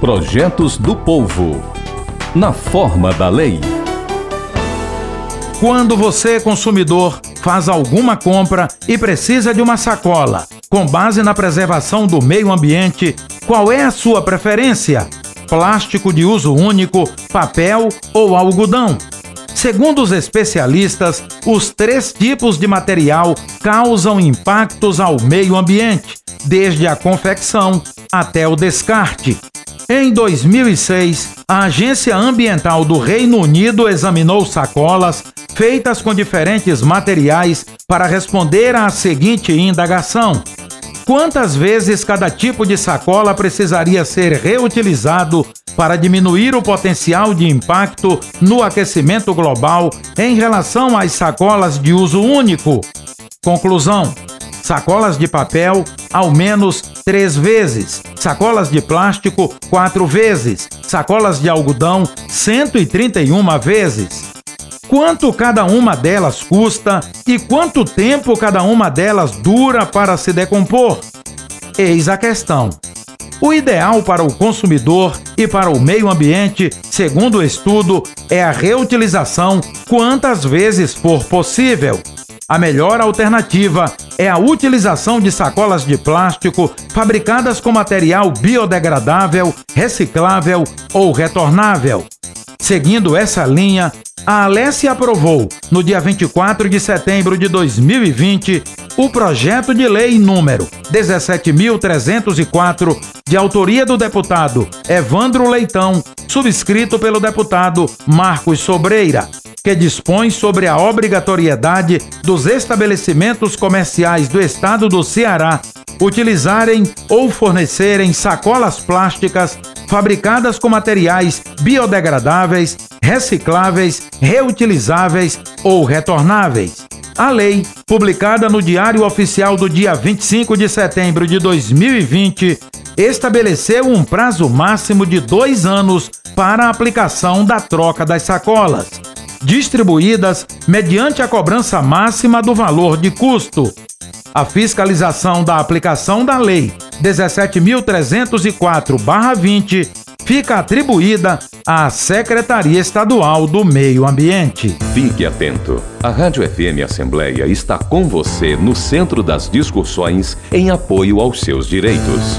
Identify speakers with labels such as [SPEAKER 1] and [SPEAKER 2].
[SPEAKER 1] Projetos do Povo. Na forma da lei.
[SPEAKER 2] Quando você, consumidor, faz alguma compra e precisa de uma sacola, com base na preservação do meio ambiente, qual é a sua preferência? Plástico de uso único, papel ou algodão? Segundo os especialistas, os três tipos de material causam impactos ao meio ambiente, desde a confecção até o descarte. Em 2006, a Agência Ambiental do Reino Unido examinou sacolas feitas com diferentes materiais para responder à seguinte indagação: Quantas vezes cada tipo de sacola precisaria ser reutilizado para diminuir o potencial de impacto no aquecimento global em relação às sacolas de uso único? Conclusão: sacolas de papel, ao menos três vezes, sacolas de plástico, quatro vezes, sacolas de algodão, 131 vezes. Quanto cada uma delas custa e quanto tempo cada uma delas dura para se decompor? Eis a questão. O ideal para o consumidor e para o meio ambiente, segundo o estudo, é a reutilização quantas vezes for possível. A melhor alternativa é a utilização de sacolas de plástico fabricadas com material biodegradável, reciclável ou retornável. Seguindo essa linha, a Alessia aprovou, no dia 24 de setembro de 2020, o projeto de lei número 17.304, de autoria do deputado Evandro Leitão, subscrito pelo deputado Marcos Sobreira, que dispõe sobre a obrigatoriedade dos estabelecimentos comerciais do estado do Ceará utilizarem ou fornecerem sacolas plásticas fabricadas com materiais biodegradáveis, recicláveis, reutilizáveis ou retornáveis. A lei, publicada no Diário Oficial do dia 25 de setembro de 2020, estabeleceu um prazo máximo de dois anos para a aplicação da troca das sacolas distribuídas mediante a cobrança máxima do valor de custo. A fiscalização da aplicação da Lei 17.304-20 fica atribuída à Secretaria Estadual do Meio Ambiente.
[SPEAKER 1] Fique atento. A Rádio FM Assembleia está com você no centro das discussões em apoio aos seus direitos.